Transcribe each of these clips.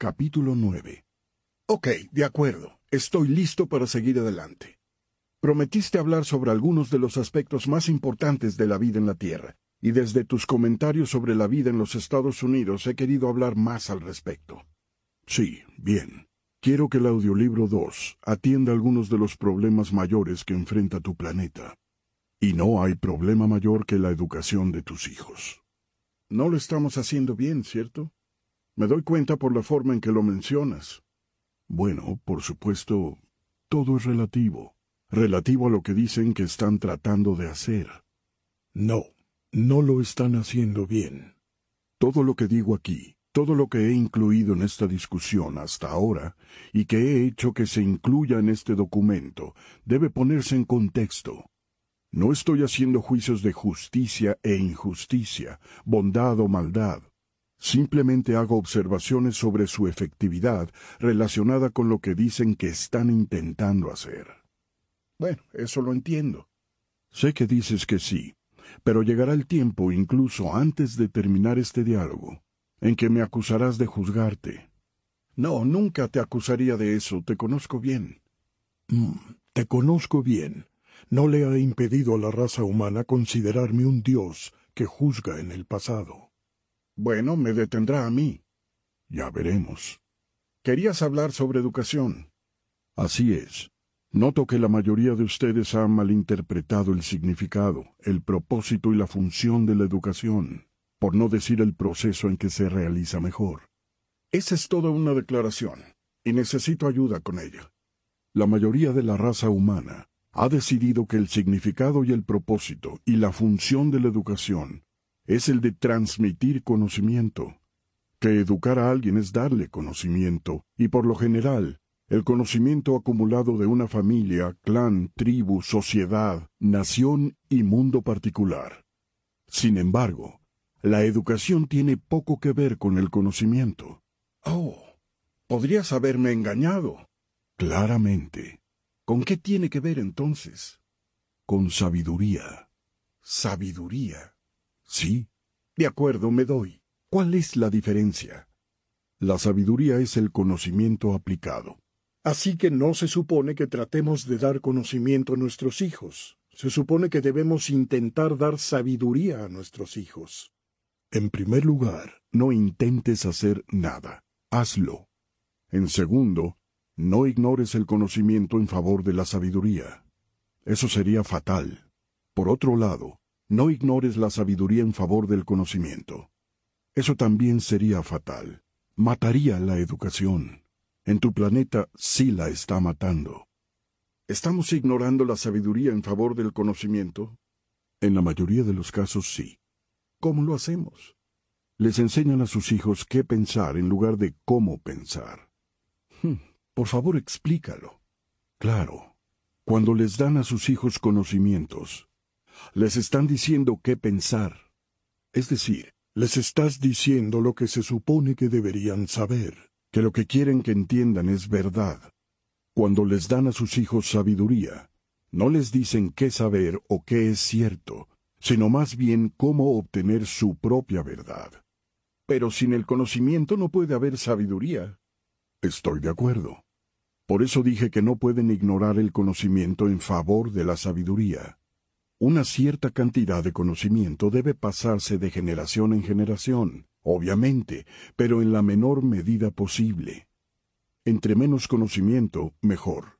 Capítulo 9 Ok, de acuerdo. Estoy listo para seguir adelante. Prometiste hablar sobre algunos de los aspectos más importantes de la vida en la Tierra, y desde tus comentarios sobre la vida en los Estados Unidos he querido hablar más al respecto. Sí, bien. Quiero que el audiolibro 2 atienda algunos de los problemas mayores que enfrenta tu planeta. Y no hay problema mayor que la educación de tus hijos. No lo estamos haciendo bien, ¿cierto? Me doy cuenta por la forma en que lo mencionas. Bueno, por supuesto, todo es relativo, relativo a lo que dicen que están tratando de hacer. No, no lo están haciendo bien. Todo lo que digo aquí, todo lo que he incluido en esta discusión hasta ahora, y que he hecho que se incluya en este documento, debe ponerse en contexto. No estoy haciendo juicios de justicia e injusticia, bondad o maldad. Simplemente hago observaciones sobre su efectividad relacionada con lo que dicen que están intentando hacer. Bueno, eso lo entiendo. Sé que dices que sí, pero llegará el tiempo, incluso antes de terminar este diálogo, en que me acusarás de juzgarte. No, nunca te acusaría de eso, te conozco bien. Mm, te conozco bien, no le ha impedido a la raza humana considerarme un dios que juzga en el pasado. Bueno, me detendrá a mí. Ya veremos. Querías hablar sobre educación. Así es. Noto que la mayoría de ustedes ha malinterpretado el significado, el propósito y la función de la educación, por no decir el proceso en que se realiza mejor. Esa es toda una declaración, y necesito ayuda con ella. La mayoría de la raza humana ha decidido que el significado y el propósito y la función de la educación es el de transmitir conocimiento, que educar a alguien es darle conocimiento, y por lo general, el conocimiento acumulado de una familia, clan, tribu, sociedad, nación y mundo particular. Sin embargo, la educación tiene poco que ver con el conocimiento. Oh, podrías haberme engañado. Claramente. ¿Con qué tiene que ver entonces? Con sabiduría. Sabiduría. Sí. De acuerdo, me doy. ¿Cuál es la diferencia? La sabiduría es el conocimiento aplicado. Así que no se supone que tratemos de dar conocimiento a nuestros hijos. Se supone que debemos intentar dar sabiduría a nuestros hijos. En primer lugar, no intentes hacer nada. Hazlo. En segundo, no ignores el conocimiento en favor de la sabiduría. Eso sería fatal. Por otro lado, no ignores la sabiduría en favor del conocimiento. Eso también sería fatal. Mataría la educación. En tu planeta sí la está matando. ¿Estamos ignorando la sabiduría en favor del conocimiento? En la mayoría de los casos sí. ¿Cómo lo hacemos? Les enseñan a sus hijos qué pensar en lugar de cómo pensar. Hmm. Por favor, explícalo. Claro, cuando les dan a sus hijos conocimientos, les están diciendo qué pensar. Es decir, les estás diciendo lo que se supone que deberían saber, que lo que quieren que entiendan es verdad. Cuando les dan a sus hijos sabiduría, no les dicen qué saber o qué es cierto, sino más bien cómo obtener su propia verdad. Pero sin el conocimiento no puede haber sabiduría. Estoy de acuerdo. Por eso dije que no pueden ignorar el conocimiento en favor de la sabiduría. Una cierta cantidad de conocimiento debe pasarse de generación en generación, obviamente, pero en la menor medida posible. Entre menos conocimiento, mejor.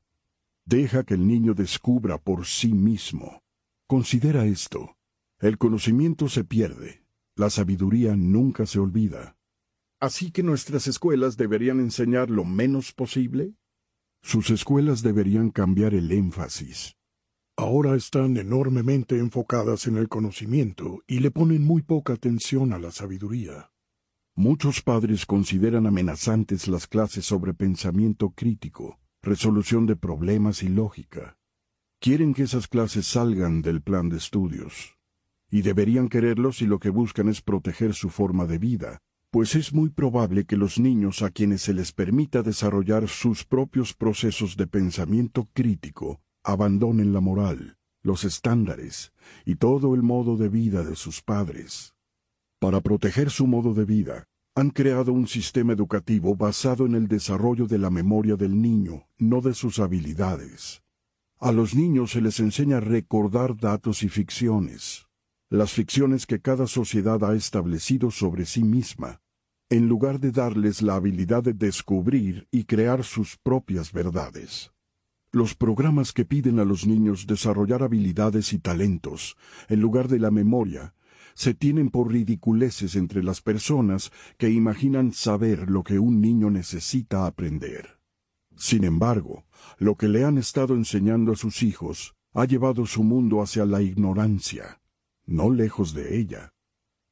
Deja que el niño descubra por sí mismo. Considera esto. El conocimiento se pierde, la sabiduría nunca se olvida. Así que nuestras escuelas deberían enseñar lo menos posible sus escuelas deberían cambiar el énfasis. Ahora están enormemente enfocadas en el conocimiento y le ponen muy poca atención a la sabiduría. Muchos padres consideran amenazantes las clases sobre pensamiento crítico, resolución de problemas y lógica. Quieren que esas clases salgan del plan de estudios. Y deberían quererlo si lo que buscan es proteger su forma de vida, pues es muy probable que los niños a quienes se les permita desarrollar sus propios procesos de pensamiento crítico abandonen la moral, los estándares y todo el modo de vida de sus padres. Para proteger su modo de vida, Han creado un sistema educativo basado en el desarrollo de la memoria del niño, no de sus habilidades. A los niños se les enseña a recordar datos y ficciones, las ficciones que cada sociedad ha establecido sobre sí misma, en lugar de darles la habilidad de descubrir y crear sus propias verdades. Los programas que piden a los niños desarrollar habilidades y talentos, en lugar de la memoria, se tienen por ridiculeces entre las personas que imaginan saber lo que un niño necesita aprender. Sin embargo, lo que le han estado enseñando a sus hijos ha llevado su mundo hacia la ignorancia, no lejos de ella.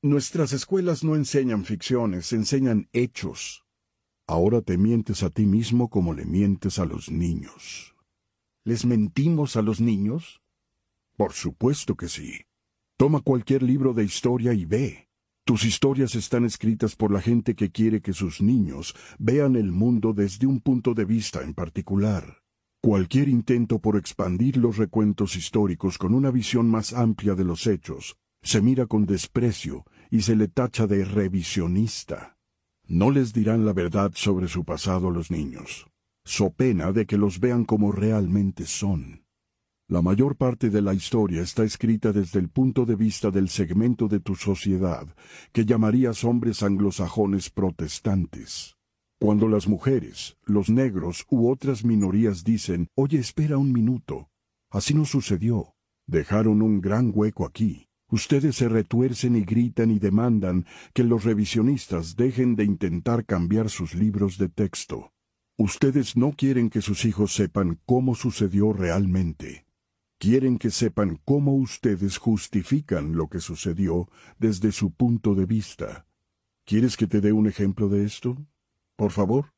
Nuestras escuelas no enseñan ficciones, enseñan hechos. Ahora te mientes a ti mismo como le mientes a los niños. ¿Les mentimos a los niños? Por supuesto que sí. Toma cualquier libro de historia y ve. Tus historias están escritas por la gente que quiere que sus niños vean el mundo desde un punto de vista en particular. Cualquier intento por expandir los recuentos históricos con una visión más amplia de los hechos se mira con desprecio y se le tacha de revisionista. No les dirán la verdad sobre su pasado a los niños, so pena de que los vean como realmente son. La mayor parte de la historia está escrita desde el punto de vista del segmento de tu sociedad que llamarías hombres anglosajones protestantes. Cuando las mujeres, los negros u otras minorías dicen, oye, espera un minuto, así no sucedió, dejaron un gran hueco aquí. Ustedes se retuercen y gritan y demandan que los revisionistas dejen de intentar cambiar sus libros de texto. Ustedes no quieren que sus hijos sepan cómo sucedió realmente. Quieren que sepan cómo ustedes justifican lo que sucedió desde su punto de vista. ¿Quieres que te dé un ejemplo de esto? Por favor.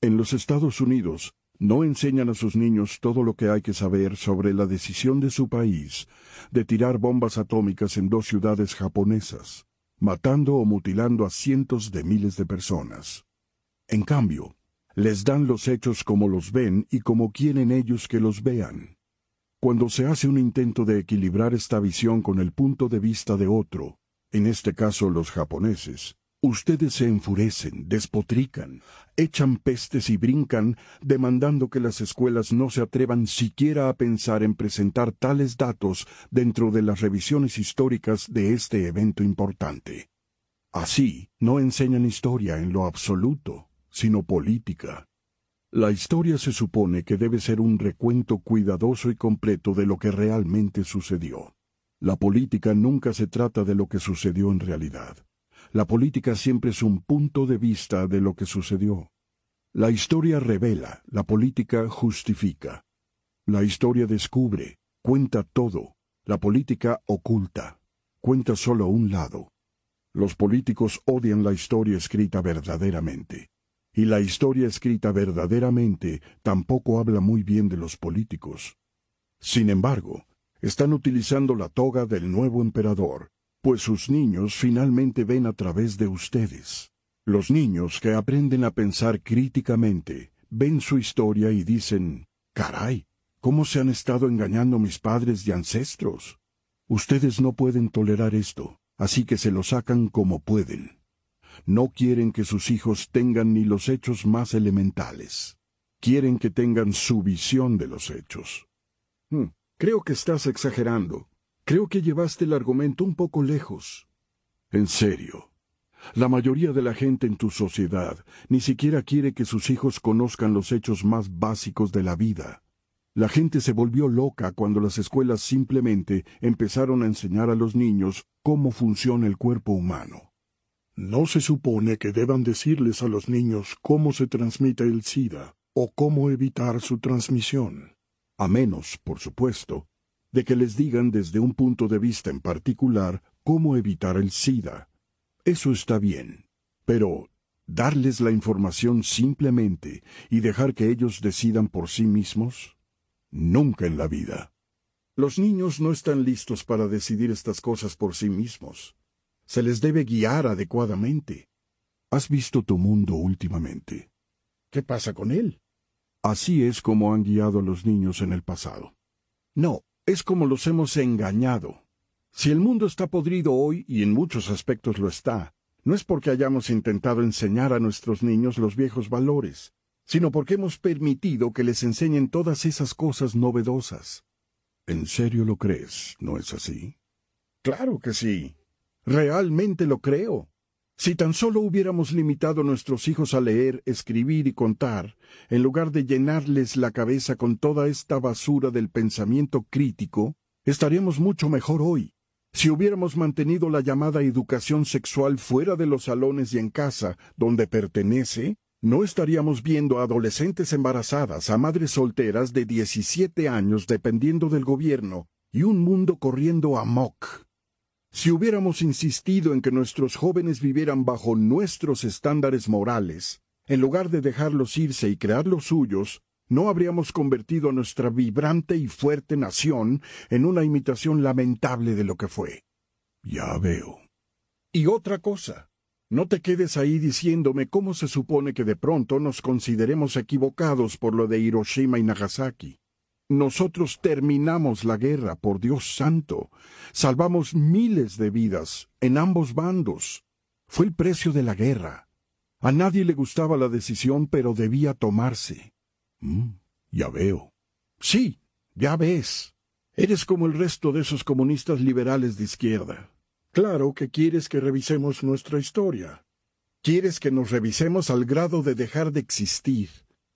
En los Estados Unidos no enseñan a sus niños todo lo que hay que saber sobre la decisión de su país de tirar bombas atómicas en dos ciudades japonesas, matando o mutilando a cientos de miles de personas. En cambio, les dan los hechos como los ven y como quieren ellos que los vean. Cuando se hace un intento de equilibrar esta visión con el punto de vista de otro, en este caso los japoneses, ustedes se enfurecen, despotrican, echan pestes y brincan, demandando que las escuelas no se atrevan siquiera a pensar en presentar tales datos dentro de las revisiones históricas de este evento importante. Así, no enseñan historia en lo absoluto, sino política. La historia se supone que debe ser un recuento cuidadoso y completo de lo que realmente sucedió. La política nunca se trata de lo que sucedió en realidad. La política siempre es un punto de vista de lo que sucedió. La historia revela, la política justifica. La historia descubre, cuenta todo. La política oculta, cuenta solo un lado. Los políticos odian la historia escrita verdaderamente y la historia escrita verdaderamente tampoco habla muy bien de los políticos. Sin embargo, están utilizando la toga del nuevo emperador, pues sus niños finalmente ven a través de ustedes. Los niños que aprenden a pensar críticamente ven su historia y dicen, caray, ¿cómo se han estado engañando mis padres y ancestros? Ustedes no pueden tolerar esto, así que se lo sacan como pueden no quieren que sus hijos tengan ni los hechos más elementales. Quieren que tengan su visión de los hechos. Hmm, creo que estás exagerando. Creo que llevaste el argumento un poco lejos. En serio. La mayoría de la gente en tu sociedad ni siquiera quiere que sus hijos conozcan los hechos más básicos de la vida. La gente se volvió loca cuando las escuelas simplemente empezaron a enseñar a los niños cómo funciona el cuerpo humano. No se supone que deban decirles a los niños cómo se transmite el SIDA o cómo evitar su transmisión, a menos, por supuesto, de que les digan desde un punto de vista en particular cómo evitar el SIDA. Eso está bien, pero darles la información simplemente y dejar que ellos decidan por sí mismos? Nunca en la vida. Los niños no están listos para decidir estas cosas por sí mismos. Se les debe guiar adecuadamente. ¿Has visto tu mundo últimamente? ¿Qué pasa con él? Así es como han guiado a los niños en el pasado. No, es como los hemos engañado. Si el mundo está podrido hoy, y en muchos aspectos lo está, no es porque hayamos intentado enseñar a nuestros niños los viejos valores, sino porque hemos permitido que les enseñen todas esas cosas novedosas. ¿En serio lo crees? ¿No es así? Claro que sí. Realmente lo creo. Si tan solo hubiéramos limitado a nuestros hijos a leer, escribir y contar, en lugar de llenarles la cabeza con toda esta basura del pensamiento crítico, estaríamos mucho mejor hoy. Si hubiéramos mantenido la llamada educación sexual fuera de los salones y en casa, donde pertenece, no estaríamos viendo a adolescentes embarazadas, a madres solteras de 17 años dependiendo del gobierno, y un mundo corriendo amok. Si hubiéramos insistido en que nuestros jóvenes vivieran bajo nuestros estándares morales, en lugar de dejarlos irse y crear los suyos, no habríamos convertido a nuestra vibrante y fuerte nación en una imitación lamentable de lo que fue. Ya veo. Y otra cosa, no te quedes ahí diciéndome cómo se supone que de pronto nos consideremos equivocados por lo de Hiroshima y Nagasaki. Nosotros terminamos la guerra, por Dios santo. Salvamos miles de vidas en ambos bandos. Fue el precio de la guerra. A nadie le gustaba la decisión, pero debía tomarse. Mm, ya veo. Sí, ya ves. Eres como el resto de esos comunistas liberales de izquierda. Claro que quieres que revisemos nuestra historia. Quieres que nos revisemos al grado de dejar de existir.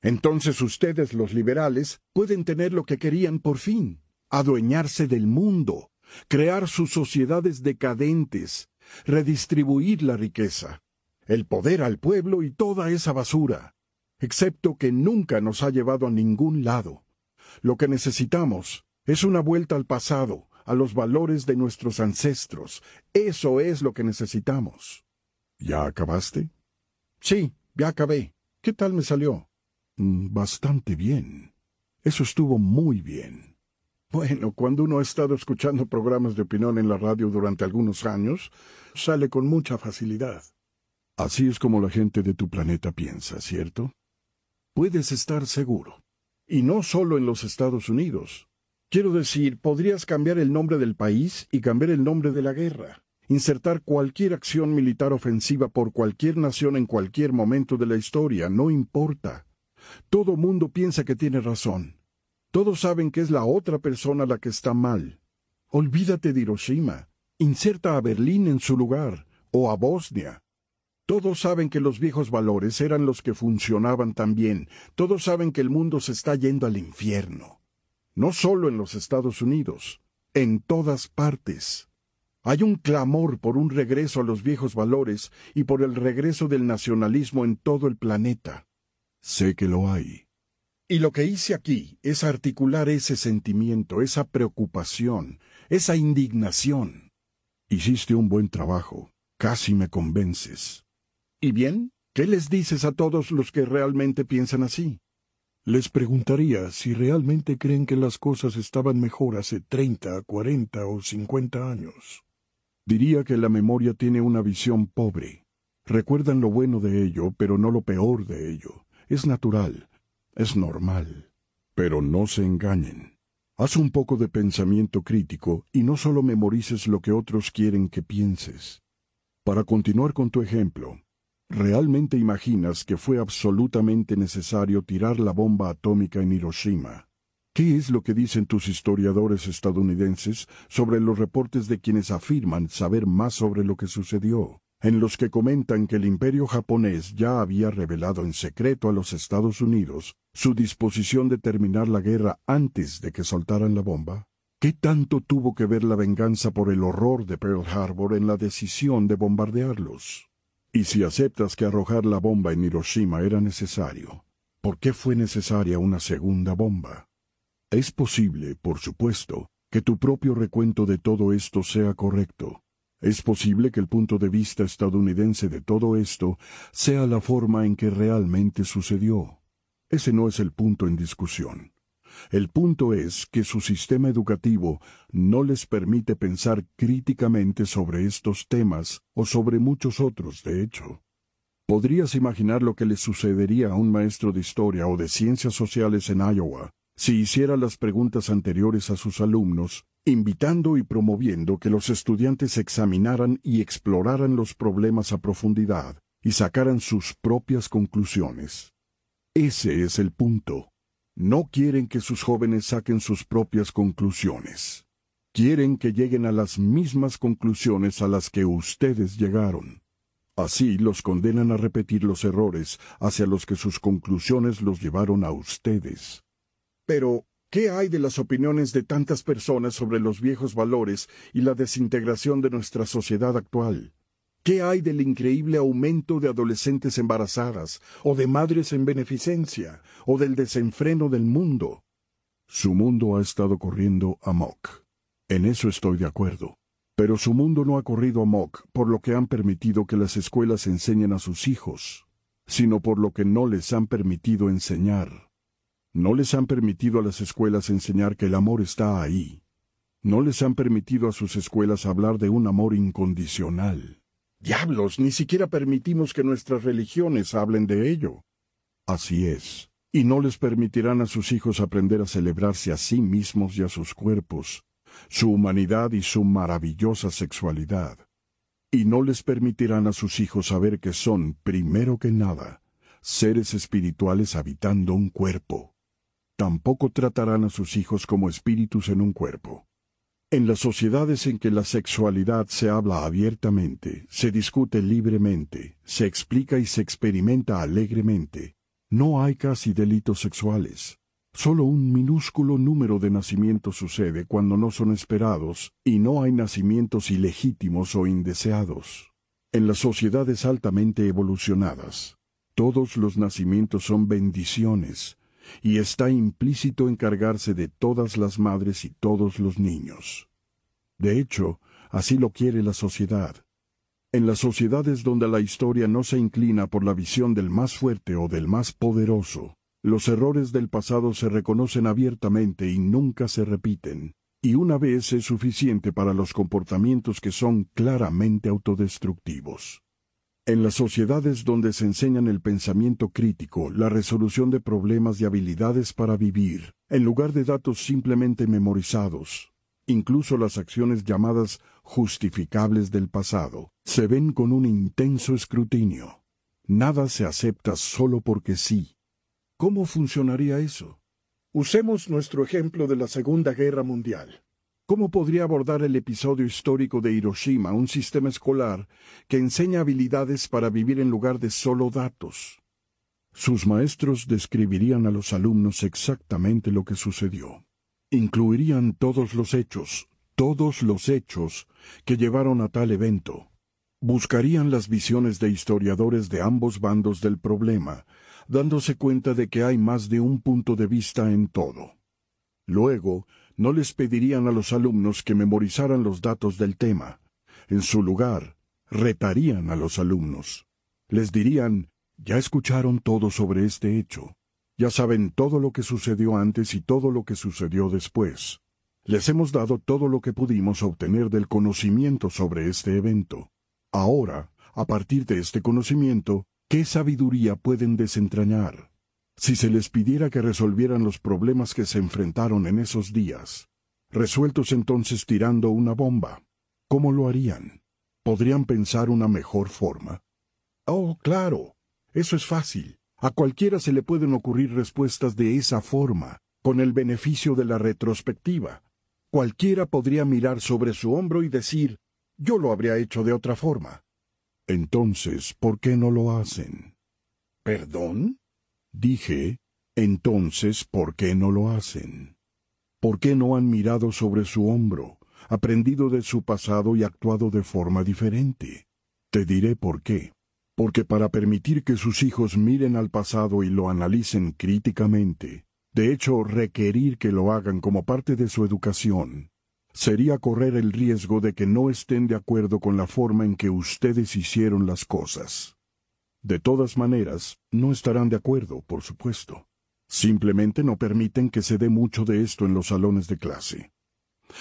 Entonces ustedes, los liberales, pueden tener lo que querían por fin, adueñarse del mundo, crear sus sociedades decadentes, redistribuir la riqueza, el poder al pueblo y toda esa basura, excepto que nunca nos ha llevado a ningún lado. Lo que necesitamos es una vuelta al pasado, a los valores de nuestros ancestros. Eso es lo que necesitamos. ¿Ya acabaste? Sí, ya acabé. ¿Qué tal me salió? Mm, bastante bien. Eso estuvo muy bien. Bueno, cuando uno ha estado escuchando programas de opinión en la radio durante algunos años, sale con mucha facilidad. Así es como la gente de tu planeta piensa, ¿cierto? Puedes estar seguro. Y no solo en los Estados Unidos. Quiero decir, podrías cambiar el nombre del país y cambiar el nombre de la guerra. Insertar cualquier acción militar ofensiva por cualquier nación en cualquier momento de la historia, no importa. Todo mundo piensa que tiene razón. Todos saben que es la otra persona la que está mal. Olvídate de Hiroshima. Inserta a Berlín en su lugar, o a Bosnia. Todos saben que los viejos valores eran los que funcionaban también. Todos saben que el mundo se está yendo al infierno. No solo en los Estados Unidos, en todas partes. Hay un clamor por un regreso a los viejos valores y por el regreso del nacionalismo en todo el planeta. Sé que lo hay. Y lo que hice aquí es articular ese sentimiento, esa preocupación, esa indignación. Hiciste un buen trabajo. Casi me convences. ¿Y bien? ¿Qué les dices a todos los que realmente piensan así? Les preguntaría si realmente creen que las cosas estaban mejor hace treinta, cuarenta o cincuenta años. Diría que la memoria tiene una visión pobre. Recuerdan lo bueno de ello, pero no lo peor de ello. Es natural, es normal. Pero no se engañen. Haz un poco de pensamiento crítico y no solo memorices lo que otros quieren que pienses. Para continuar con tu ejemplo, ¿realmente imaginas que fue absolutamente necesario tirar la bomba atómica en Hiroshima? ¿Qué es lo que dicen tus historiadores estadounidenses sobre los reportes de quienes afirman saber más sobre lo que sucedió? En los que comentan que el imperio japonés ya había revelado en secreto a los Estados Unidos su disposición de terminar la guerra antes de que soltaran la bomba? ¿Qué tanto tuvo que ver la venganza por el horror de Pearl Harbor en la decisión de bombardearlos? Y si aceptas que arrojar la bomba en Hiroshima era necesario, ¿por qué fue necesaria una segunda bomba? Es posible, por supuesto, que tu propio recuento de todo esto sea correcto, es posible que el punto de vista estadounidense de todo esto sea la forma en que realmente sucedió. Ese no es el punto en discusión. El punto es que su sistema educativo no les permite pensar críticamente sobre estos temas o sobre muchos otros, de hecho. ¿Podrías imaginar lo que le sucedería a un maestro de historia o de ciencias sociales en Iowa si hiciera las preguntas anteriores a sus alumnos invitando y promoviendo que los estudiantes examinaran y exploraran los problemas a profundidad y sacaran sus propias conclusiones. Ese es el punto. No quieren que sus jóvenes saquen sus propias conclusiones. Quieren que lleguen a las mismas conclusiones a las que ustedes llegaron. Así los condenan a repetir los errores hacia los que sus conclusiones los llevaron a ustedes. Pero, ¿qué hay de las opiniones de tantas personas sobre los viejos valores y la desintegración de nuestra sociedad actual? ¿Qué hay del increíble aumento de adolescentes embarazadas, o de madres en beneficencia, o del desenfreno del mundo? Su mundo ha estado corriendo amok. En eso estoy de acuerdo. Pero su mundo no ha corrido amok por lo que han permitido que las escuelas enseñen a sus hijos, sino por lo que no les han permitido enseñar. No les han permitido a las escuelas enseñar que el amor está ahí. No les han permitido a sus escuelas hablar de un amor incondicional. Diablos, ni siquiera permitimos que nuestras religiones hablen de ello. Así es, y no les permitirán a sus hijos aprender a celebrarse a sí mismos y a sus cuerpos, su humanidad y su maravillosa sexualidad. Y no les permitirán a sus hijos saber que son, primero que nada, seres espirituales habitando un cuerpo. Tampoco tratarán a sus hijos como espíritus en un cuerpo. En las sociedades en que la sexualidad se habla abiertamente, se discute libremente, se explica y se experimenta alegremente, no hay casi delitos sexuales. Solo un minúsculo número de nacimientos sucede cuando no son esperados y no hay nacimientos ilegítimos o indeseados. En las sociedades altamente evolucionadas, todos los nacimientos son bendiciones, y está implícito encargarse de todas las madres y todos los niños. De hecho, así lo quiere la sociedad. En las sociedades donde la historia no se inclina por la visión del más fuerte o del más poderoso, los errores del pasado se reconocen abiertamente y nunca se repiten, y una vez es suficiente para los comportamientos que son claramente autodestructivos. En las sociedades donde se enseñan el pensamiento crítico, la resolución de problemas y habilidades para vivir, en lugar de datos simplemente memorizados, incluso las acciones llamadas justificables del pasado, se ven con un intenso escrutinio. Nada se acepta solo porque sí. ¿Cómo funcionaría eso? Usemos nuestro ejemplo de la Segunda Guerra Mundial. ¿Cómo podría abordar el episodio histórico de Hiroshima un sistema escolar que enseña habilidades para vivir en lugar de solo datos? Sus maestros describirían a los alumnos exactamente lo que sucedió. Incluirían todos los hechos, todos los hechos que llevaron a tal evento. Buscarían las visiones de historiadores de ambos bandos del problema, dándose cuenta de que hay más de un punto de vista en todo. Luego, no les pedirían a los alumnos que memorizaran los datos del tema. En su lugar, retarían a los alumnos. Les dirían, ya escucharon todo sobre este hecho. Ya saben todo lo que sucedió antes y todo lo que sucedió después. Les hemos dado todo lo que pudimos obtener del conocimiento sobre este evento. Ahora, a partir de este conocimiento, ¿qué sabiduría pueden desentrañar? Si se les pidiera que resolvieran los problemas que se enfrentaron en esos días, resueltos entonces tirando una bomba, ¿cómo lo harían? ¿Podrían pensar una mejor forma? Oh, claro, eso es fácil. A cualquiera se le pueden ocurrir respuestas de esa forma, con el beneficio de la retrospectiva. Cualquiera podría mirar sobre su hombro y decir, yo lo habría hecho de otra forma. Entonces, ¿por qué no lo hacen? ¿Perdón? Dije, entonces, ¿por qué no lo hacen? ¿Por qué no han mirado sobre su hombro, aprendido de su pasado y actuado de forma diferente? Te diré por qué. Porque para permitir que sus hijos miren al pasado y lo analicen críticamente, de hecho requerir que lo hagan como parte de su educación, sería correr el riesgo de que no estén de acuerdo con la forma en que ustedes hicieron las cosas. De todas maneras, no estarán de acuerdo, por supuesto. Simplemente no permiten que se dé mucho de esto en los salones de clase.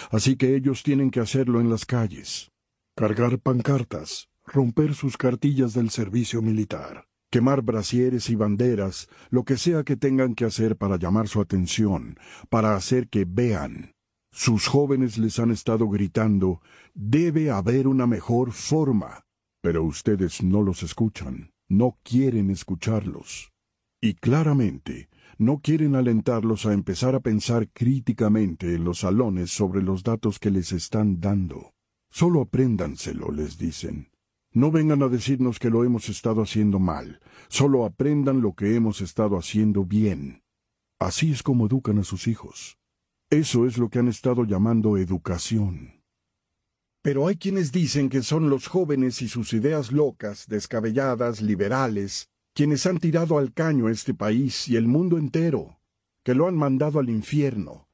Así que ellos tienen que hacerlo en las calles. Cargar pancartas, romper sus cartillas del servicio militar, quemar brasieres y banderas, lo que sea que tengan que hacer para llamar su atención, para hacer que vean. Sus jóvenes les han estado gritando, debe haber una mejor forma. Pero ustedes no los escuchan, no quieren escucharlos. Y claramente, no quieren alentarlos a empezar a pensar críticamente en los salones sobre los datos que les están dando. Solo apréndanselo, les dicen. No vengan a decirnos que lo hemos estado haciendo mal, solo aprendan lo que hemos estado haciendo bien. Así es como educan a sus hijos. Eso es lo que han estado llamando educación. Pero hay quienes dicen que son los jóvenes y sus ideas locas, descabelladas, liberales, quienes han tirado al caño este país y el mundo entero, que lo han mandado al infierno,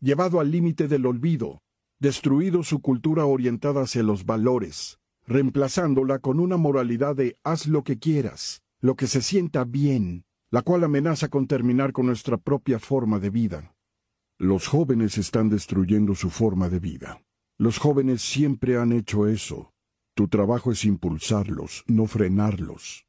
llevado al límite del olvido, destruido su cultura orientada hacia los valores, reemplazándola con una moralidad de haz lo que quieras, lo que se sienta bien, la cual amenaza con terminar con nuestra propia forma de vida. Los jóvenes están destruyendo su forma de vida. Los jóvenes siempre han hecho eso. Tu trabajo es impulsarlos, no frenarlos.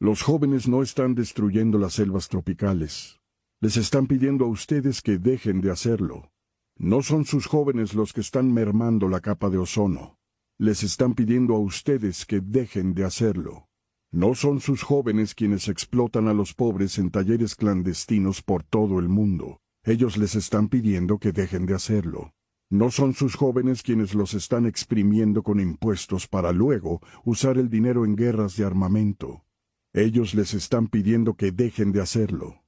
Los jóvenes no están destruyendo las selvas tropicales. Les están pidiendo a ustedes que dejen de hacerlo. No son sus jóvenes los que están mermando la capa de ozono les están pidiendo a ustedes que dejen de hacerlo. No son sus jóvenes quienes explotan a los pobres en talleres clandestinos por todo el mundo. Ellos les están pidiendo que dejen de hacerlo. No son sus jóvenes quienes los están exprimiendo con impuestos para luego usar el dinero en guerras de armamento. Ellos les están pidiendo que dejen de hacerlo.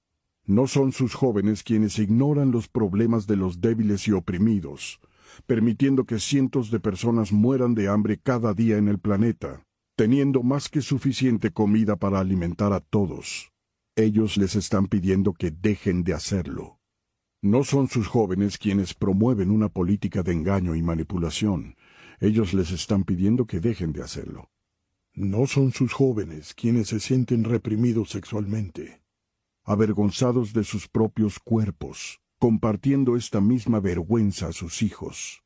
No son sus jóvenes quienes ignoran los problemas de los débiles y oprimidos, permitiendo que cientos de personas mueran de hambre cada día en el planeta, teniendo más que suficiente comida para alimentar a todos. Ellos les están pidiendo que dejen de hacerlo. No son sus jóvenes quienes promueven una política de engaño y manipulación. Ellos les están pidiendo que dejen de hacerlo. No son sus jóvenes quienes se sienten reprimidos sexualmente, avergonzados de sus propios cuerpos, compartiendo esta misma vergüenza a sus hijos.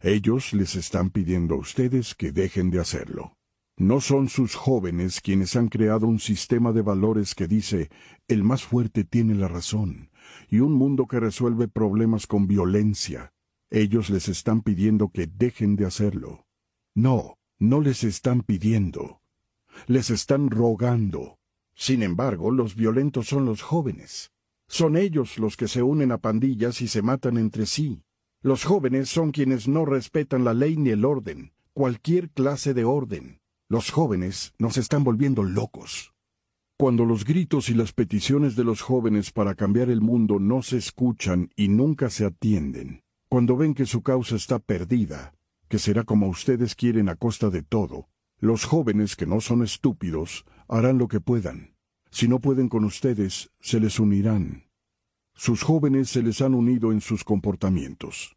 Ellos les están pidiendo a ustedes que dejen de hacerlo. No son sus jóvenes quienes han creado un sistema de valores que dice el más fuerte tiene la razón y un mundo que resuelve problemas con violencia. Ellos les están pidiendo que dejen de hacerlo. No, no les están pidiendo. Les están rogando. Sin embargo, los violentos son los jóvenes. Son ellos los que se unen a pandillas y se matan entre sí. Los jóvenes son quienes no respetan la ley ni el orden, cualquier clase de orden. Los jóvenes nos están volviendo locos. Cuando los gritos y las peticiones de los jóvenes para cambiar el mundo no se escuchan y nunca se atienden, cuando ven que su causa está perdida, que será como ustedes quieren a costa de todo, los jóvenes que no son estúpidos harán lo que puedan. Si no pueden con ustedes, se les unirán. Sus jóvenes se les han unido en sus comportamientos.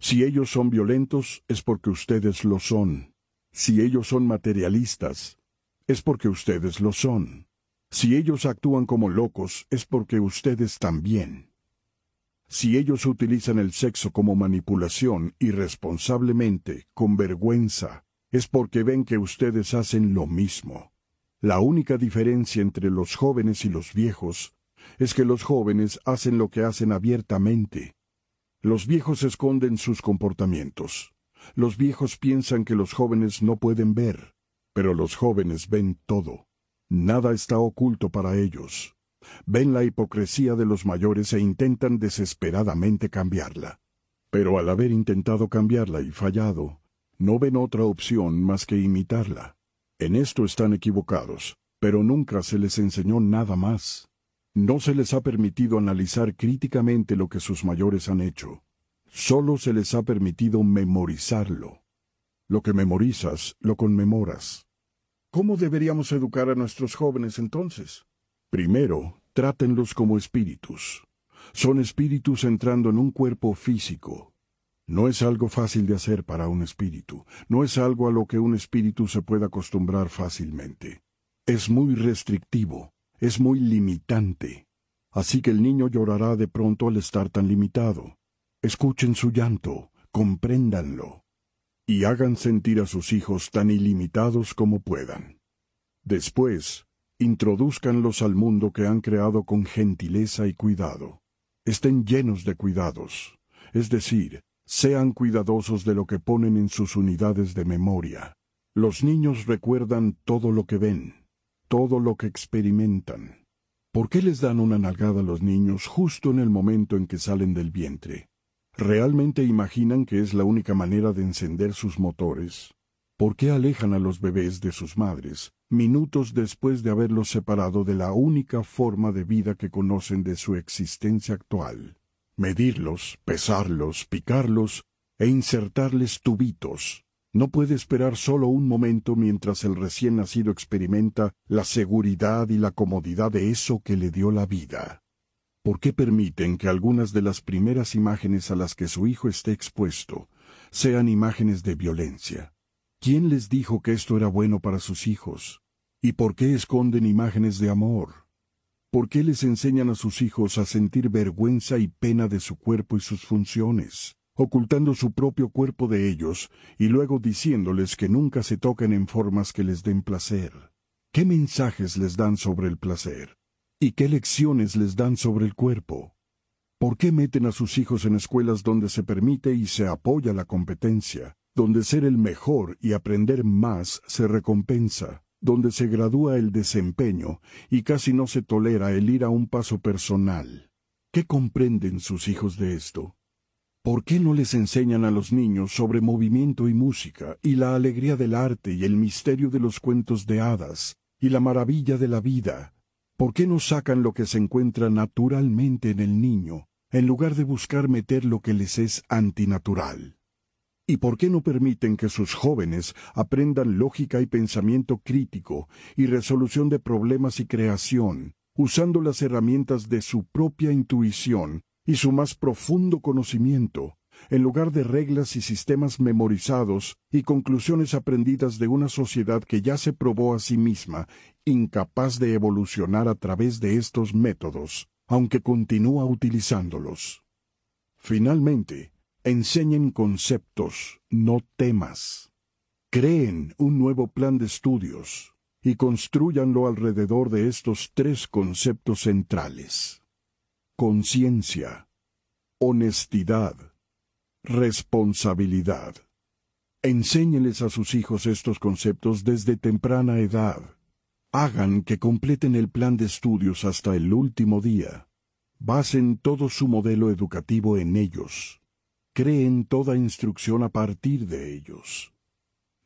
Si ellos son violentos, es porque ustedes lo son. Si ellos son materialistas, es porque ustedes lo son. Si ellos actúan como locos, es porque ustedes también. Si ellos utilizan el sexo como manipulación irresponsablemente, con vergüenza, es porque ven que ustedes hacen lo mismo. La única diferencia entre los jóvenes y los viejos es que los jóvenes hacen lo que hacen abiertamente. Los viejos esconden sus comportamientos. Los viejos piensan que los jóvenes no pueden ver, pero los jóvenes ven todo. Nada está oculto para ellos. Ven la hipocresía de los mayores e intentan desesperadamente cambiarla. Pero al haber intentado cambiarla y fallado, no ven otra opción más que imitarla. En esto están equivocados, pero nunca se les enseñó nada más. No se les ha permitido analizar críticamente lo que sus mayores han hecho. Solo se les ha permitido memorizarlo. Lo que memorizas, lo conmemoras. ¿Cómo deberíamos educar a nuestros jóvenes entonces? Primero, trátenlos como espíritus. Son espíritus entrando en un cuerpo físico, no es algo fácil de hacer para un espíritu, no es algo a lo que un espíritu se pueda acostumbrar fácilmente. Es muy restrictivo, es muy limitante. Así que el niño llorará de pronto al estar tan limitado. Escuchen su llanto, compréndanlo, y hagan sentir a sus hijos tan ilimitados como puedan. Después, introduzcanlos al mundo que han creado con gentileza y cuidado. Estén llenos de cuidados, es decir, Sean cuidadosos de lo que ponen en sus unidades de memoria. Los niños recuerdan todo lo que ven, todo lo que experimentan. ¿Por qué les dan una nalgada a los niños justo en el momento en que salen del vientre? ¿Realmente imaginan que es la única manera de encender sus motores? ¿Por qué alejan a los bebés de sus madres minutos después de haberlos separado de la única forma de vida que conocen de su existencia actual? Medirlos, pesarlos, picarlos e insertarles tubitos no puede esperar solo un momento mientras el recién nacido experimenta la seguridad y la comodidad de eso que le dio la vida. ¿Por qué permiten que algunas de las primeras imágenes a las que su hijo esté expuesto sean imágenes de violencia? ¿Quién les dijo que esto era bueno para sus hijos? ¿Y por qué esconden imágenes de amor? ¿Por qué les enseñan a sus hijos a sentir vergüenza y pena de su cuerpo y sus funciones? ocultando su propio cuerpo de ellos y luego diciéndoles que nunca se toquen en formas que les den placer. ¿Qué mensajes les dan sobre el placer? ¿Y qué lecciones les dan sobre el cuerpo? ¿Por qué meten a sus hijos en escuelas donde se permite y se apoya la competencia, donde ser el mejor y aprender más se recompensa, donde se gradúa el desempeño y casi no se tolera el ir a un paso personal? ¿Qué comprenden sus hijos de esto? ¿Por qué no les enseñan a los niños sobre movimiento y música, y la alegría del arte y el misterio de los cuentos de hadas, y la maravilla de la vida? ¿Por qué no sacan lo que se encuentra naturalmente en el niño, en lugar de buscar meter lo que les es antinatural? ¿Y por qué no permiten que sus jóvenes aprendan lógica y pensamiento crítico y resolución de problemas y creación, usando las herramientas de su propia intuición y su más profundo conocimiento, en lugar de reglas y sistemas memorizados y conclusiones aprendidas de una sociedad que ya se probó a sí misma incapaz de evolucionar a través de estos métodos, aunque continúa utilizándolos. Finalmente, enseñen conceptos, no temas. Creen un nuevo plan de estudios y construyanlo alrededor de estos tres conceptos centrales conciencia, honestidad, responsabilidad. Enséñeles a sus hijos estos conceptos desde temprana edad. Hagan que completen el plan de estudios hasta el último día. Basen todo su modelo educativo en ellos. Creen toda instrucción a partir de ellos.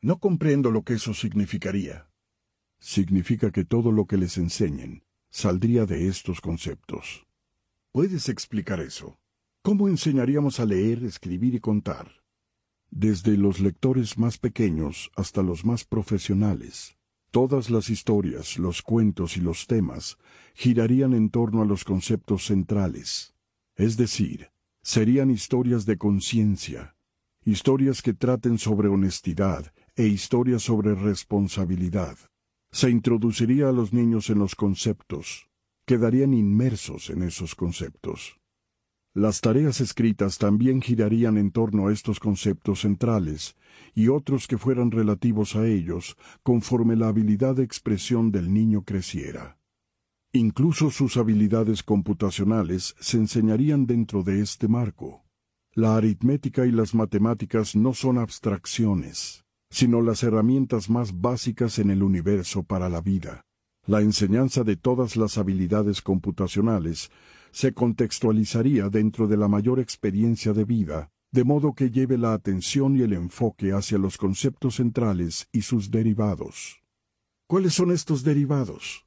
No comprendo lo que eso significaría. Significa que todo lo que les enseñen saldría de estos conceptos. ¿Puedes explicar eso? ¿Cómo enseñaríamos a leer, escribir y contar? Desde los lectores más pequeños hasta los más profesionales, todas las historias, los cuentos y los temas girarían en torno a los conceptos centrales, es decir, serían historias de conciencia, historias que traten sobre honestidad e historias sobre responsabilidad. Se introduciría a los niños en los conceptos, quedarían inmersos en esos conceptos. Las tareas escritas también girarían en torno a estos conceptos centrales y otros que fueran relativos a ellos conforme la habilidad de expresión del niño creciera. Incluso sus habilidades computacionales se enseñarían dentro de este marco. La aritmética y las matemáticas no son abstracciones, sino las herramientas más básicas en el universo para la vida. La enseñanza de todas las habilidades computacionales se contextualizaría dentro de la mayor experiencia de vida, de modo que lleve la atención y el enfoque hacia los conceptos centrales y sus derivados. ¿Cuáles son estos derivados?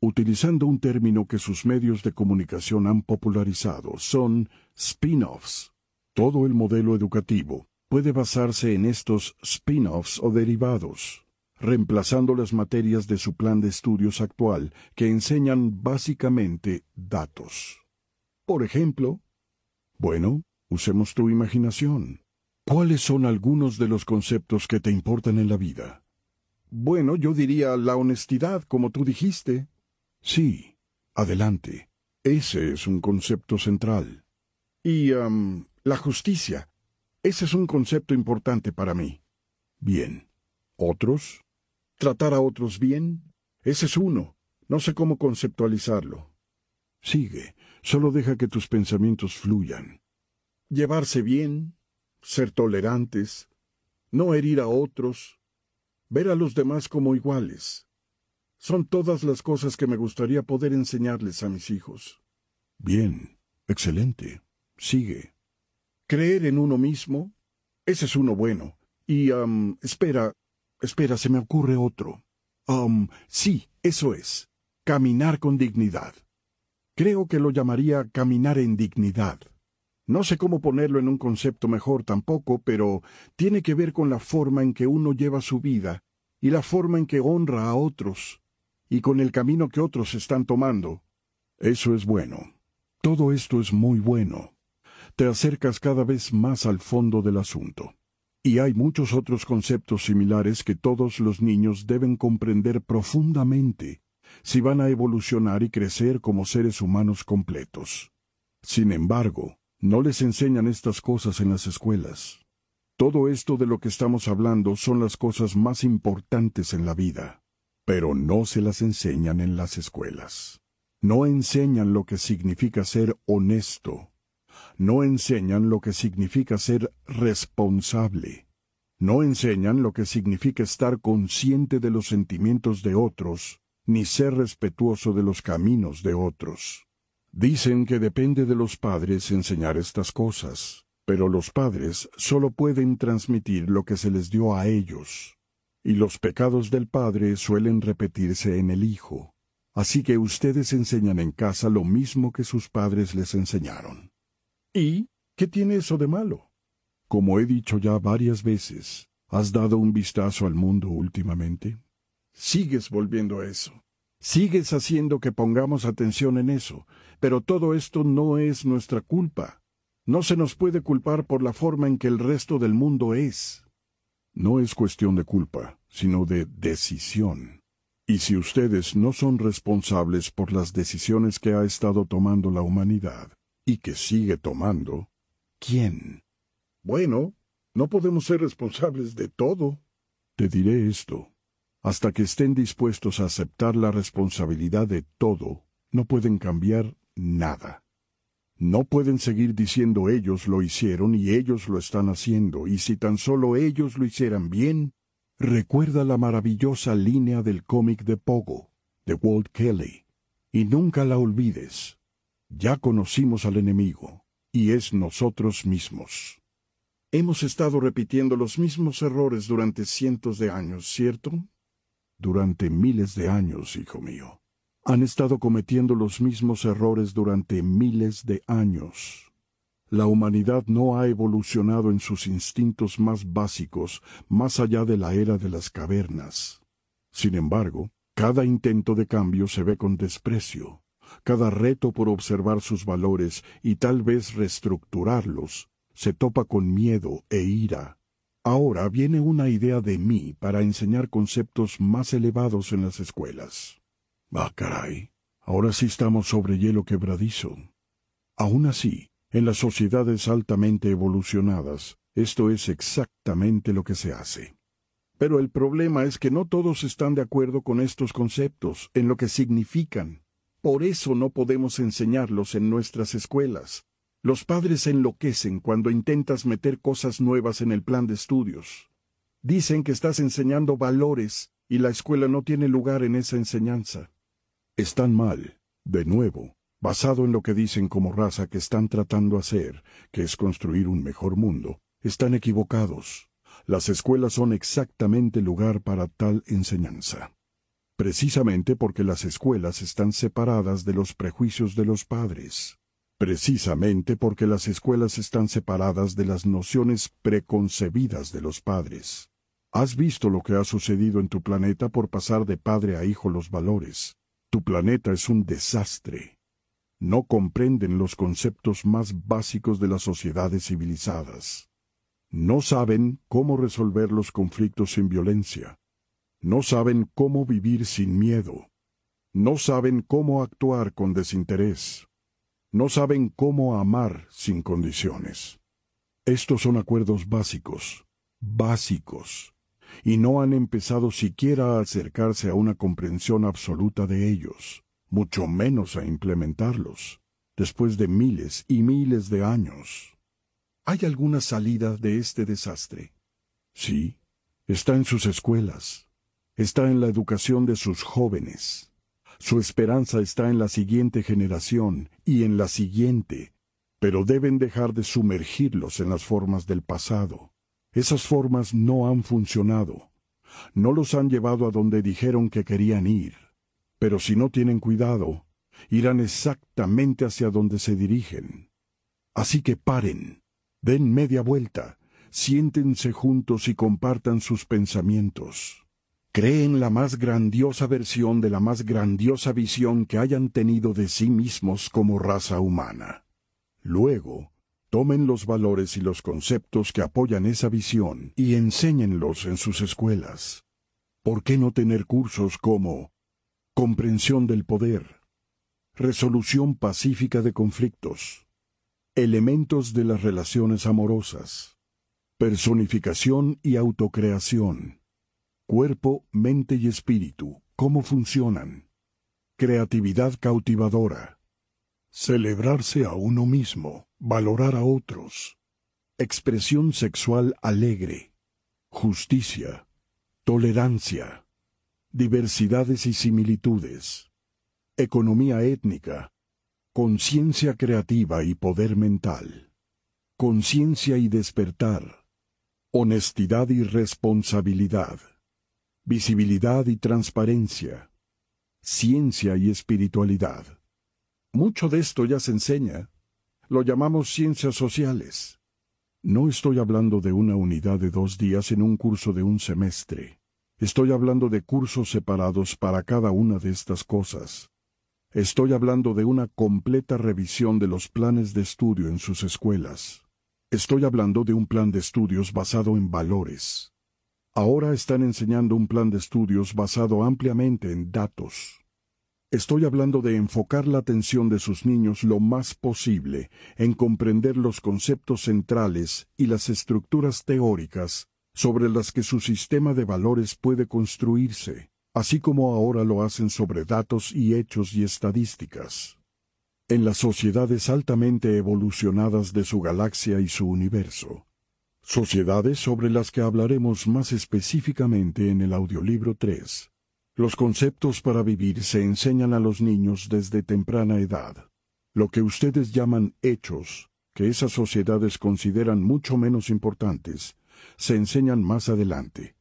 Utilizando un término que sus medios de comunicación han popularizado, son spin-offs. Todo el modelo educativo puede basarse en estos spin-offs o derivados reemplazando las materias de su plan de estudios actual que enseñan básicamente datos. Por ejemplo, bueno, usemos tu imaginación. ¿Cuáles son algunos de los conceptos que te importan en la vida? Bueno, yo diría la honestidad, como tú dijiste. Sí, adelante. Ese es un concepto central. Y la justicia. Ese es un concepto importante para mí. Bien. ¿Otros? Tratar a otros bien? Ese es uno. No sé cómo conceptualizarlo. Sigue. Solo deja que tus pensamientos fluyan. Llevarse bien, ser tolerantes, no herir a otros, ver a los demás como iguales. Son todas las cosas que me gustaría poder enseñarles a mis hijos. Bien, excelente. Sigue. Creer en uno mismo, ese es uno bueno. Y, um, espera, espera, se me ocurre otro. Um, sí, eso es. Caminar con dignidad. Creo que lo llamaría caminar en dignidad. No sé cómo ponerlo en un concepto mejor tampoco, pero tiene que ver con la forma en que uno lleva su vida y la forma en que honra a otros y con el camino que otros están tomando. Eso es bueno. Todo esto es muy bueno. Te acercas cada vez más al fondo del asunto. Y hay muchos otros conceptos similares que todos los niños deben comprender profundamente si van a evolucionar y crecer como seres humanos completos. Sin embargo, no les enseñan estas cosas en las escuelas. Todo esto de lo que estamos hablando son las cosas más importantes en la vida, pero no se las enseñan en las escuelas. No enseñan lo que significa ser honesto. No enseñan lo que significa ser responsable. No enseñan lo que significa estar consciente de los sentimientos de otros, ni ser respetuoso de los caminos de otros. Dicen que depende de los padres enseñar estas cosas, pero los padres solo pueden transmitir lo que se les dio a ellos, y los pecados del padre suelen repetirse en el hijo. Así que ustedes enseñan en casa lo mismo que sus padres les enseñaron. ¿Y qué tiene eso de malo? Como he dicho ya varias veces, ¿has dado un vistazo al mundo últimamente? Sigues volviendo a eso. Sigues haciendo que pongamos atención en eso, pero todo esto no es nuestra culpa. No se nos puede culpar por la forma en que el resto del mundo es. No es cuestión de culpa, sino de decisión. Y si ustedes no son responsables por las decisiones que ha estado tomando la humanidad, y que sigue tomando, ¿quién? Bueno, no podemos ser responsables de todo. Te diré esto. Hasta que estén dispuestos a aceptar la responsabilidad de todo, no pueden cambiar nada. No pueden seguir diciendo ellos lo hicieron y ellos lo están haciendo, y si tan solo ellos lo hicieran bien, recuerda la maravillosa línea del cómic de Pogo, de Walt Kelly, y nunca la olvides. Ya conocimos al enemigo, y es nosotros mismos. Hemos estado repitiendo los mismos errores durante cientos de años, ¿cierto? durante miles de años, hijo mío. Han estado cometiendo los mismos errores durante miles de años. La humanidad no ha evolucionado en sus instintos más básicos más allá de la era de las cavernas. Sin embargo, cada intento de cambio se ve con desprecio. Cada reto por observar sus valores y tal vez reestructurarlos se topa con miedo e ira Ahora viene una idea de mí para enseñar conceptos más elevados en las escuelas. Ah, caray. Ahora sí estamos sobre hielo quebradizo. Aún así, en las sociedades altamente evolucionadas, esto es exactamente lo que se hace. Pero el problema es que no todos están de acuerdo con estos conceptos, en lo que significan. Por eso no podemos enseñarlos en nuestras escuelas, los padres enloquecen cuando intentas meter cosas nuevas en el plan de estudios. Dicen que estás enseñando valores y la escuela no tiene lugar en esa enseñanza. Están mal, de nuevo, basado en lo que dicen como raza que están tratando hacer, que es construir un mejor mundo. Están equivocados. Las escuelas son exactamente lugar para tal enseñanza. Precisamente porque las escuelas están separadas de los prejuicios de los padres precisamente porque las escuelas están separadas de las nociones preconcebidas de los padres. Has visto lo que ha sucedido en tu planeta por pasar de padre a hijo los valores. Tu planeta es un desastre. No comprenden los conceptos más básicos de las sociedades civilizadas. No saben cómo resolver los conflictos sin violencia. No saben cómo vivir sin miedo. No saben cómo actuar con desinterés no saben cómo amar sin condiciones. Estos son acuerdos básicos, básicos, y no han empezado siquiera a acercarse a una comprensión absoluta de ellos, mucho menos a implementarlos, después de miles y miles de años. ¿Hay alguna salida de este desastre? Sí, está en sus escuelas, está en la educación de sus jóvenes. Su esperanza está en la siguiente generación y en la siguiente, pero deben dejar de sumergirlos en las formas del pasado. Esas formas no han funcionado. No los han llevado a donde dijeron que querían ir. Pero si no tienen cuidado, irán exactamente hacia donde se dirigen. Así que paren, den media vuelta, siéntense juntos y compartan sus pensamientos. Creen la más grandiosa versión de la más grandiosa visión que hayan tenido de sí mismos como raza humana. Luego, tomen los valores y los conceptos que apoyan esa visión y enséñenlos en sus escuelas. ¿Por qué no tener cursos como comprensión del poder, resolución pacífica de conflictos, elementos de las relaciones amorosas, personificación y autocreación, cuerpo, mente y espíritu, cómo funcionan, creatividad cautivadora, celebrarse a uno mismo, valorar a otros, expresión sexual alegre, justicia, tolerancia, diversidades y similitudes, economía étnica, conciencia creativa y poder mental, conciencia y despertar, honestidad y responsabilidad, visibilidad y transparencia, ciencia y espiritualidad. Mucho de esto ya se enseña. Lo llamamos ciencias sociales. No estoy hablando de una unidad de dos días en un curso de un semestre. Estoy hablando de cursos separados para cada una de estas cosas. Estoy hablando de una completa revisión de los planes de estudio en sus escuelas. Estoy hablando de un plan de estudios basado en valores. Ahora están enseñando un plan de estudios basado ampliamente en datos. Estoy hablando de enfocar la atención de sus niños lo más posible en comprender los conceptos centrales y las estructuras teóricas sobre las que su sistema de valores puede construirse, así como ahora lo hacen sobre datos y hechos y estadísticas. En las sociedades altamente evolucionadas de su galaxia y su universo, sociedades sobre las que hablaremos más específicamente en el audiolibro 3, los conceptos para vivir se enseñan a los niños desde temprana edad. Lo que ustedes llaman hechos, que esas sociedades consideran mucho menos importantes, se enseñan más adelante.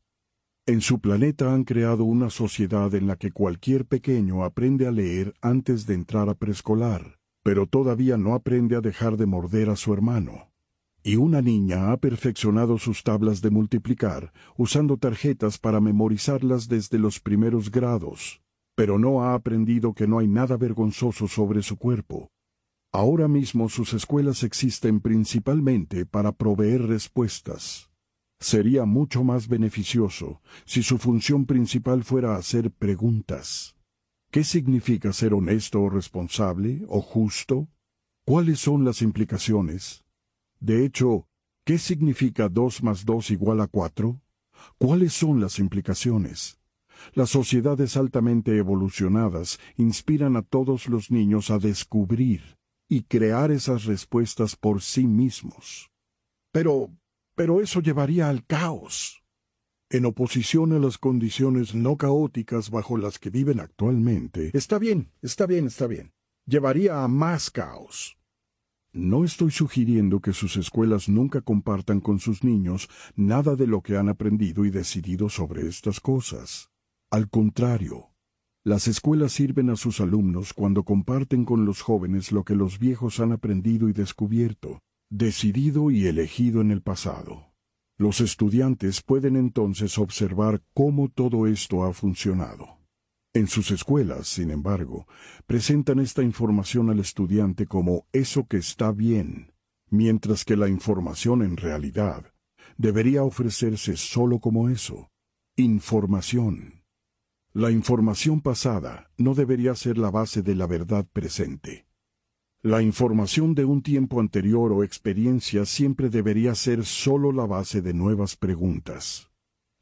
En su planeta han creado una sociedad en la que cualquier pequeño aprende a leer antes de entrar a preescolar, pero todavía no aprende a dejar de morder a su hermano. Y una niña ha perfeccionado sus tablas de multiplicar usando tarjetas para memorizarlas desde los primeros grados, pero no ha aprendido que no hay nada vergonzoso sobre su cuerpo. Ahora mismo sus escuelas existen principalmente para proveer respuestas. Sería mucho más beneficioso si su función principal fuera hacer preguntas. ¿Qué significa ser honesto o responsable o justo? ¿Cuáles son las implicaciones? De hecho, ¿qué significa 2 más 2 igual a 4? ¿Cuáles son las implicaciones? Las sociedades altamente evolucionadas inspiran a todos los niños a descubrir y crear esas respuestas por sí mismos. Pero, pero eso llevaría al caos. En oposición a las condiciones no caóticas bajo las que viven actualmente. Está bien, está bien, está bien. Llevaría a más caos. No estoy sugiriendo que sus escuelas nunca compartan con sus niños nada de lo que han aprendido y decidido sobre estas cosas. Al contrario, las escuelas sirven a sus alumnos cuando comparten con los jóvenes lo que los viejos han aprendido y descubierto, decidido y elegido en el pasado. Los estudiantes pueden entonces observar cómo todo esto ha funcionado. En sus escuelas, sin embargo, presentan esta información al estudiante como eso que está bien, mientras que la información en realidad debería ofrecerse solo como eso, información. La información pasada no debería ser la base de la verdad presente. La información de un tiempo anterior o experiencia siempre debería ser sólo la base de nuevas preguntas.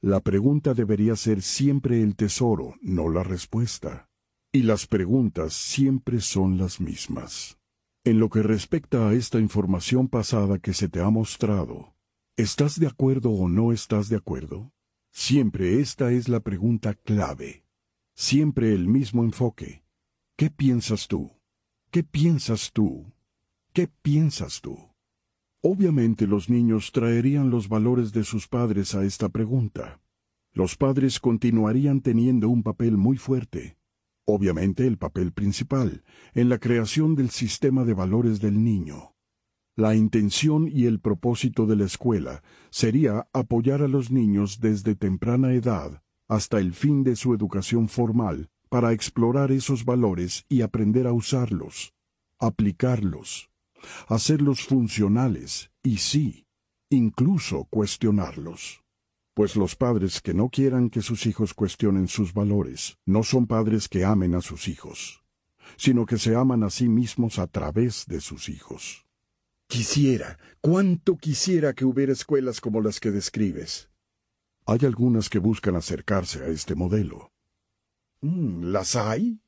La pregunta debería ser siempre el tesoro, no la respuesta. Y las preguntas siempre son las mismas. En lo que respecta a esta información pasada que se te ha mostrado, ¿estás de acuerdo o no estás de acuerdo? Siempre esta es la pregunta clave. Siempre el mismo enfoque. ¿Qué piensas tú? ¿Qué piensas tú? ¿Qué piensas tú? Obviamente los niños traerían los valores de sus padres a esta pregunta. Los padres continuarían teniendo un papel muy fuerte, obviamente el papel principal, en la creación del sistema de valores del niño. La intención y el propósito de la escuela sería apoyar a los niños desde temprana edad hasta el fin de su educación formal para explorar esos valores y aprender a usarlos, aplicarlos, hacerlos funcionales y sí, incluso cuestionarlos. Pues los padres que no quieran que sus hijos cuestionen sus valores no son padres que amen a sus hijos, sino que se aman a sí mismos a través de sus hijos. Quisiera, cuánto quisiera que hubiera escuelas como las que describes. Hay algunas que buscan acercarse a este modelo. Mm, ¿Las hay?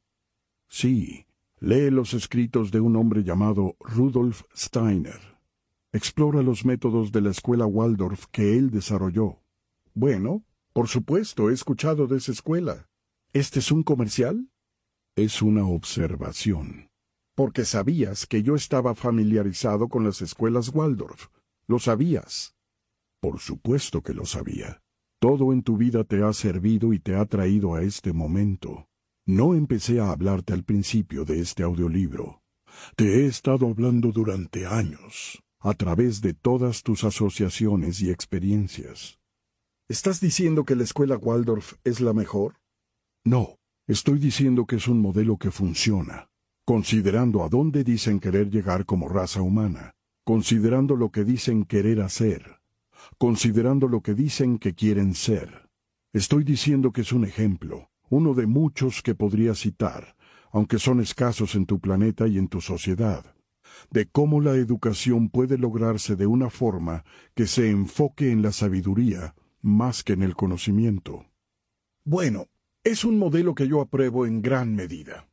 Sí. Lee los escritos de un hombre llamado Rudolf Steiner. Explora los métodos de la escuela Waldorf que él desarrolló. Bueno, por supuesto, he escuchado de esa escuela. ¿Este es un comercial? Es una observación porque sabías que yo estaba familiarizado con las escuelas Waldorf. Lo sabías. Por supuesto que lo sabía. Todo en tu vida te ha servido y te ha traído a este momento. No empecé a hablarte al principio de este audiolibro. Te he estado hablando durante años, a través de todas tus asociaciones y experiencias. ¿Estás diciendo que la escuela Waldorf es la mejor? No, estoy diciendo que es un modelo que funciona considerando a dónde dicen querer llegar como raza humana, considerando lo que dicen querer hacer, considerando lo que dicen que quieren ser. Estoy diciendo que es un ejemplo, uno de muchos que podría citar, aunque son escasos en tu planeta y en tu sociedad, de cómo la educación puede lograrse de una forma que se enfoque en la sabiduría más que en el conocimiento. Bueno, es un modelo que yo apruebo en gran medida.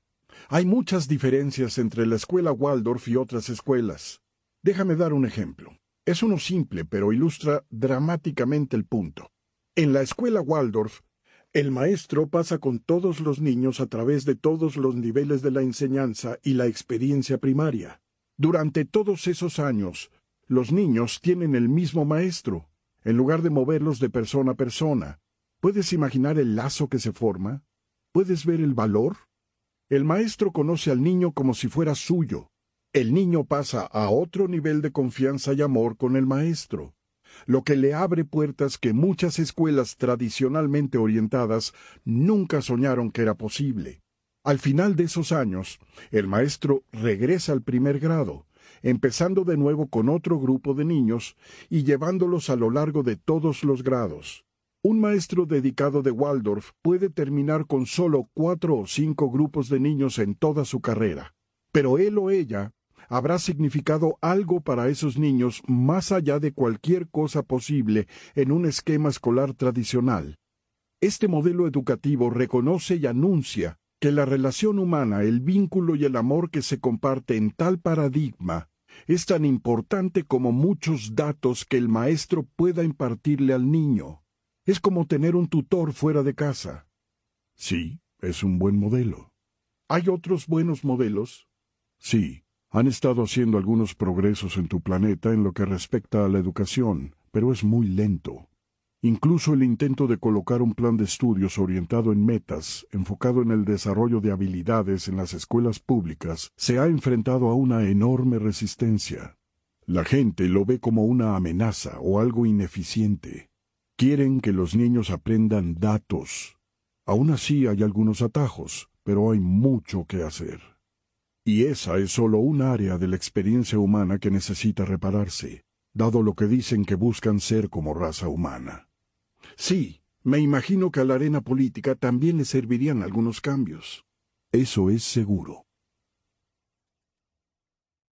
Hay muchas diferencias entre la escuela Waldorf y otras escuelas. Déjame dar un ejemplo. Es uno simple, pero ilustra dramáticamente el punto. En la escuela Waldorf, el maestro pasa con todos los niños a través de todos los niveles de la enseñanza y la experiencia primaria. Durante todos esos años, los niños tienen el mismo maestro, en lugar de moverlos de persona a persona. ¿Puedes imaginar el lazo que se forma? ¿Puedes ver el valor? El maestro conoce al niño como si fuera suyo. El niño pasa a otro nivel de confianza y amor con el maestro, lo que le abre puertas que muchas escuelas tradicionalmente orientadas nunca soñaron que era posible. Al final de esos años, el maestro regresa al primer grado, empezando de nuevo con otro grupo de niños y llevándolos a lo largo de todos los grados. Un maestro dedicado de Waldorf puede terminar con solo cuatro o cinco grupos de niños en toda su carrera, pero él o ella habrá significado algo para esos niños más allá de cualquier cosa posible en un esquema escolar tradicional. Este modelo educativo reconoce y anuncia que la relación humana, el vínculo y el amor que se comparte en tal paradigma es tan importante como muchos datos que el maestro pueda impartirle al niño. Es como tener un tutor fuera de casa. Sí, es un buen modelo. ¿Hay otros buenos modelos? Sí, han estado haciendo algunos progresos en tu planeta en lo que respecta a la educación, pero es muy lento. Incluso el intento de colocar un plan de estudios orientado en metas, enfocado en el desarrollo de habilidades en las escuelas públicas, se ha enfrentado a una enorme resistencia. La gente lo ve como una amenaza o algo ineficiente. Quieren que los niños aprendan datos. Aún así hay algunos atajos, pero hay mucho que hacer. Y esa es solo un área de la experiencia humana que necesita repararse, dado lo que dicen que buscan ser como raza humana. Sí, me imagino que a la arena política también le servirían algunos cambios. Eso es seguro.